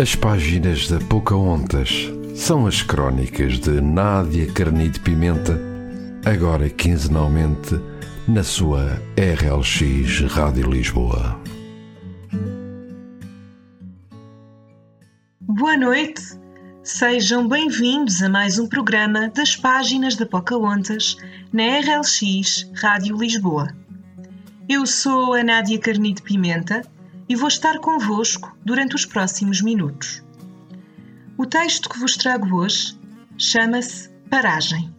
As páginas da Pocahontas são as crónicas de Nádia Carnide Pimenta, agora quinzenalmente na sua RLX Rádio Lisboa. Boa noite, sejam bem-vindos a mais um programa das páginas da Pocahontas na RLX Rádio Lisboa. Eu sou a Nádia Carnide Pimenta e vou estar convosco durante os próximos minutos. O texto que vos trago hoje chama-se Paragem,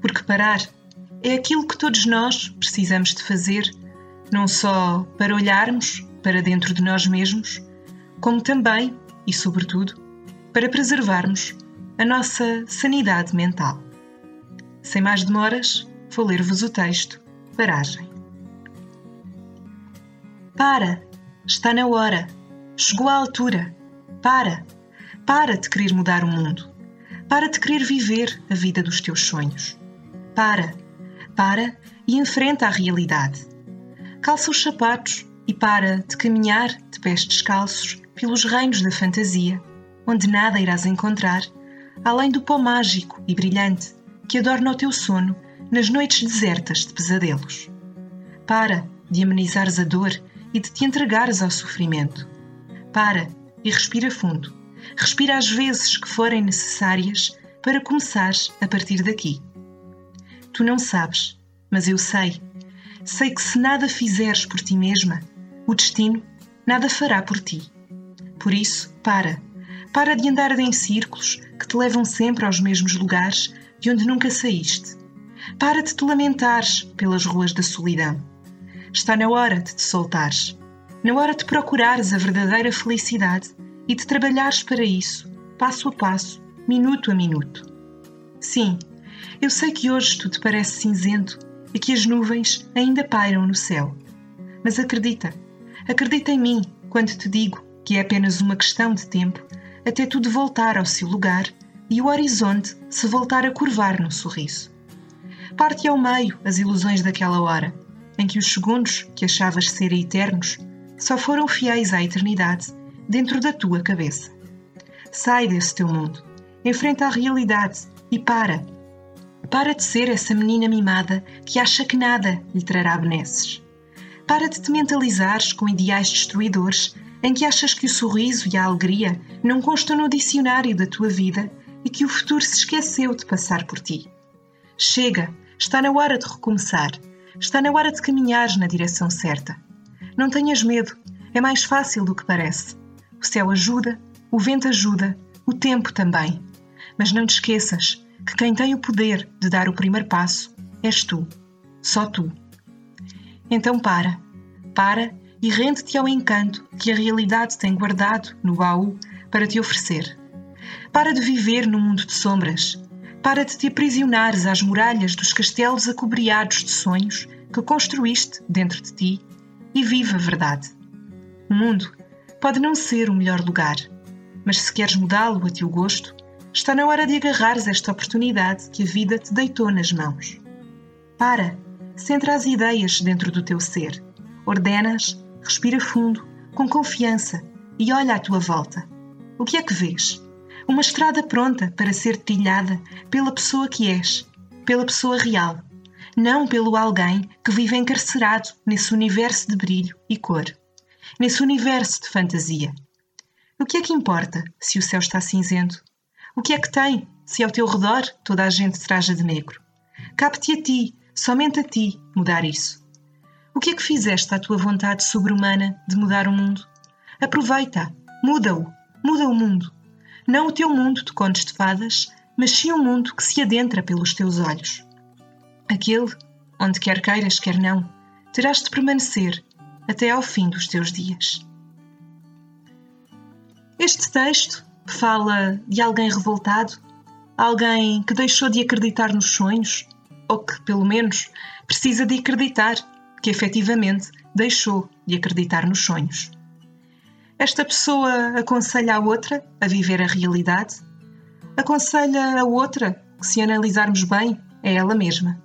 porque parar é aquilo que todos nós precisamos de fazer, não só para olharmos para dentro de nós mesmos, como também e, sobretudo, para preservarmos a nossa sanidade mental. Sem mais demoras, vou ler-vos o texto Paragem. Para! Está na hora. Chegou a altura. Para. Para de querer mudar o mundo. Para de querer viver a vida dos teus sonhos. Para. Para e enfrenta a realidade. Calça os sapatos e para de caminhar de pés descalços pelos reinos da fantasia, onde nada irás encontrar, além do pó mágico e brilhante que adorna o teu sono nas noites desertas de pesadelos. Para de amenizares a dor e de te entregares ao sofrimento. Para e respira fundo. Respira as vezes que forem necessárias para começares a partir daqui. Tu não sabes, mas eu sei. Sei que se nada fizeres por ti mesma, o destino nada fará por ti. Por isso, para. Para de andar em círculos que te levam sempre aos mesmos lugares de onde nunca saíste. Para de te lamentares pelas ruas da solidão. Está na hora de te soltares. Na hora de procurares a verdadeira felicidade e de trabalhares para isso, passo a passo, minuto a minuto. Sim, eu sei que hoje tudo parece cinzento e que as nuvens ainda pairam no céu. Mas acredita, acredita em mim quando te digo que é apenas uma questão de tempo até tudo voltar ao seu lugar e o horizonte se voltar a curvar num sorriso. Parte ao meio as ilusões daquela hora em que os segundos que achavas ser eternos só foram fiéis à eternidade dentro da tua cabeça. Sai desse teu mundo, enfrenta a realidade e para. Para de ser essa menina mimada que acha que nada lhe trará benesses. Para de te mentalizares com ideais destruidores em que achas que o sorriso e a alegria não constam no dicionário da tua vida e que o futuro se esqueceu de passar por ti. Chega, está na hora de recomeçar Está na hora de caminhares na direção certa. Não tenhas medo, é mais fácil do que parece. O céu ajuda, o vento ajuda, o tempo também. Mas não te esqueças que quem tem o poder de dar o primeiro passo és tu, só tu. Então para, para e rende-te ao encanto que a realidade tem guardado no baú para te oferecer. Para de viver no mundo de sombras para de te aprisionares às muralhas dos castelos acobreados de sonhos que construíste dentro de ti e vive a verdade. O mundo pode não ser o melhor lugar, mas se queres mudá-lo a teu gosto, está na hora de agarrares esta oportunidade que a vida te deitou nas mãos. Para, centra as ideias dentro do teu ser, ordenas, respira fundo, com confiança e olha à tua volta. O que é que vês? Uma estrada pronta para ser trilhada pela pessoa que és, pela pessoa real, não pelo alguém que vive encarcerado nesse universo de brilho e cor, nesse universo de fantasia. O que é que importa se o céu está cinzento? O que é que tem se ao teu redor toda a gente traja de negro? Cabe-te a ti, somente a ti, mudar isso. O que é que fizeste à tua vontade sobre-humana de mudar o mundo? Aproveita, muda-o, muda o mundo não o teu mundo de contos de fadas, mas sim o um mundo que se adentra pelos teus olhos. Aquele onde quer queiras, quer não, terás de permanecer até ao fim dos teus dias. Este texto fala de alguém revoltado, alguém que deixou de acreditar nos sonhos, ou que, pelo menos, precisa de acreditar que efetivamente deixou de acreditar nos sonhos. Esta pessoa aconselha a outra a viver a realidade, aconselha a outra que, se analisarmos bem, é ela mesma.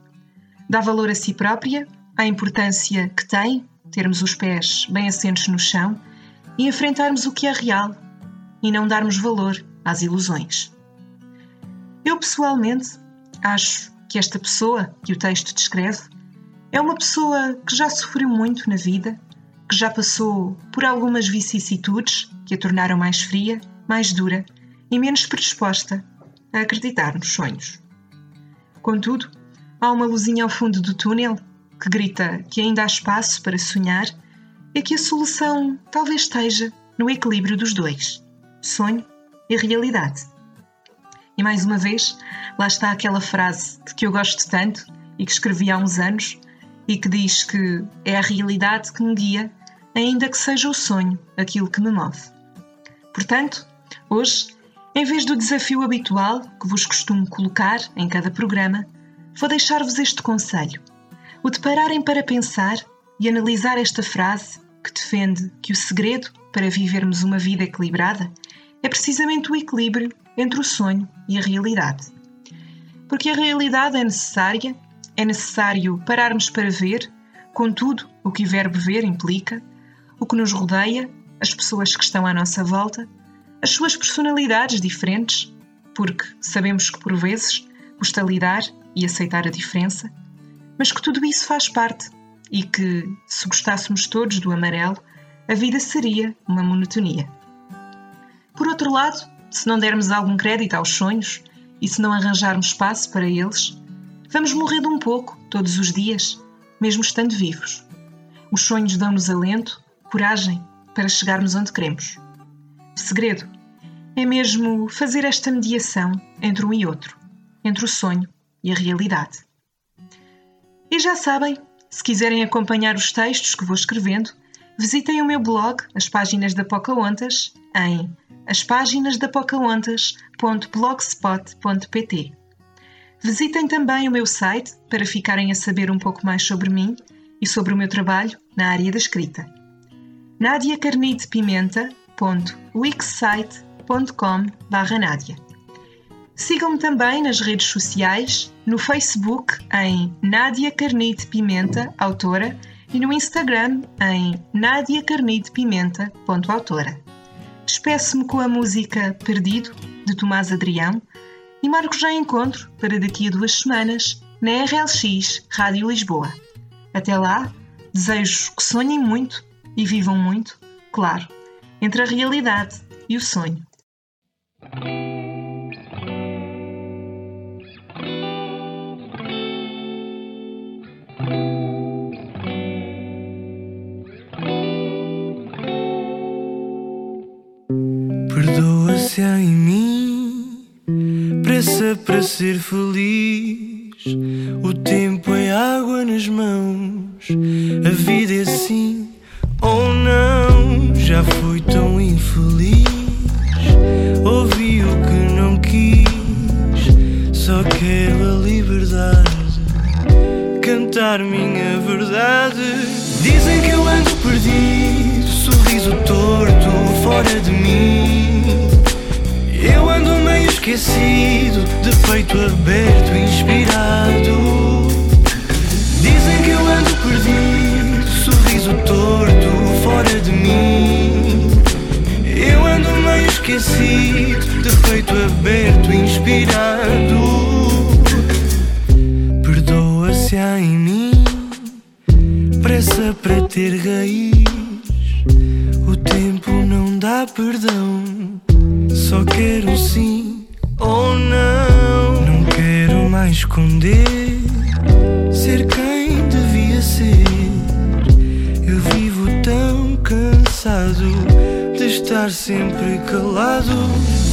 Dá valor a si própria, à importância que tem termos os pés bem assentos no chão e enfrentarmos o que é real, e não darmos valor às ilusões. Eu pessoalmente acho que esta pessoa que o texto descreve é uma pessoa que já sofreu muito na vida, que já passou por algumas vicissitudes que a tornaram mais fria, mais dura e menos predisposta a acreditar nos sonhos. Contudo, há uma luzinha ao fundo do túnel que grita que ainda há espaço para sonhar e que a solução talvez esteja no equilíbrio dos dois, sonho e realidade. E mais uma vez, lá está aquela frase de que eu gosto tanto e que escrevi há uns anos e que diz que é a realidade que me guia, ainda que seja o sonho aquilo que me move. Portanto, hoje, em vez do desafio habitual que vos costumo colocar em cada programa, vou deixar-vos este conselho: o de pararem para pensar e analisar esta frase que defende que o segredo para vivermos uma vida equilibrada é precisamente o equilíbrio entre o sonho e a realidade. Porque a realidade é necessária, é necessário pararmos para ver, com tudo o que o verbo ver implica, o que nos rodeia, as pessoas que estão à nossa volta, as suas personalidades diferentes, porque sabemos que por vezes custa lidar e aceitar a diferença, mas que tudo isso faz parte e que, se gostássemos todos do amarelo, a vida seria uma monotonia. Por outro lado, se não dermos algum crédito aos sonhos e se não arranjarmos espaço para eles, vamos morrendo um pouco todos os dias, mesmo estando vivos. Os sonhos dão-nos alento, coragem para chegarmos onde queremos. O segredo é mesmo fazer esta mediação entre um e outro, entre o sonho e a realidade. E já sabem, se quiserem acompanhar os textos que vou escrevendo, visitem o meu blog, as páginas da Pocahontas, em as páginas da pocahontas.blogspot.pt. Visitem também o meu site para ficarem a saber um pouco mais sobre mim e sobre o meu trabalho na área da escrita. nadiacarnidepimenta.wixsite.com Nádia. Sigam-me também nas redes sociais, no Facebook em Nádia Carnide Pimenta, autora, e no Instagram em nadiacarnidepimenta.autora. Despeço-me com a música Perdido, de Tomás Adrião, e marco já encontro para daqui a duas semanas na RLX Rádio Lisboa. Até lá, desejo que sonhem muito e vivam muito, claro, entre a realidade e o sonho. Para ser feliz. O tempo é água nas mãos, a vida é assim ou não. Já fui tão infeliz, ouvi o que não quis. Só quero a liberdade, cantar minha verdade. Dizem que eu ando perdido, sorriso torto fora de mim. Esquecido, de peito aberto, inspirado. Dizem que eu ando perdido, sorriso torto, fora de mim. Eu ando meio esquecido, de peito aberto, inspirado. Perdoa-se há em mim, pressa para ter raiz. O tempo não dá perdão. Só quero sim cansado de estar sempre calado.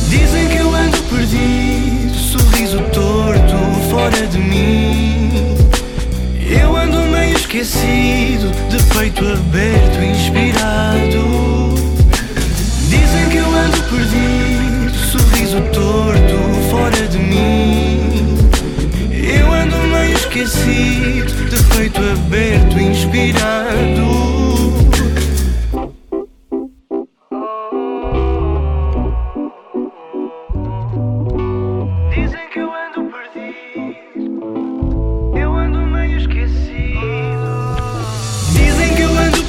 Dizem que eu ando perdido, sorriso torto fora de mim. Eu ando meio esquecido, de peito aberto, inspirado. Dizem que eu ando perdido, sorriso torto fora de mim.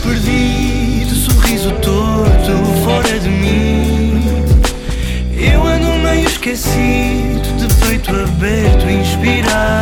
perdido, sorriso todo fora de mim. Eu ando meio esquecido, de peito aberto, inspirado.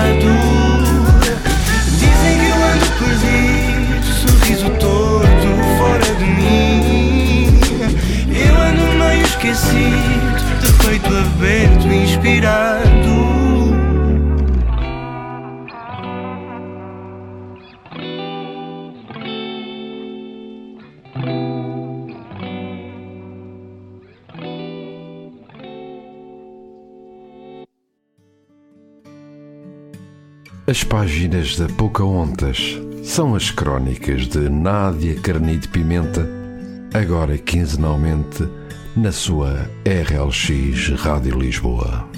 As páginas da Pocahontas são as crónicas de Nádia Carnide Pimenta, agora quinzenalmente na sua RLX Rádio Lisboa.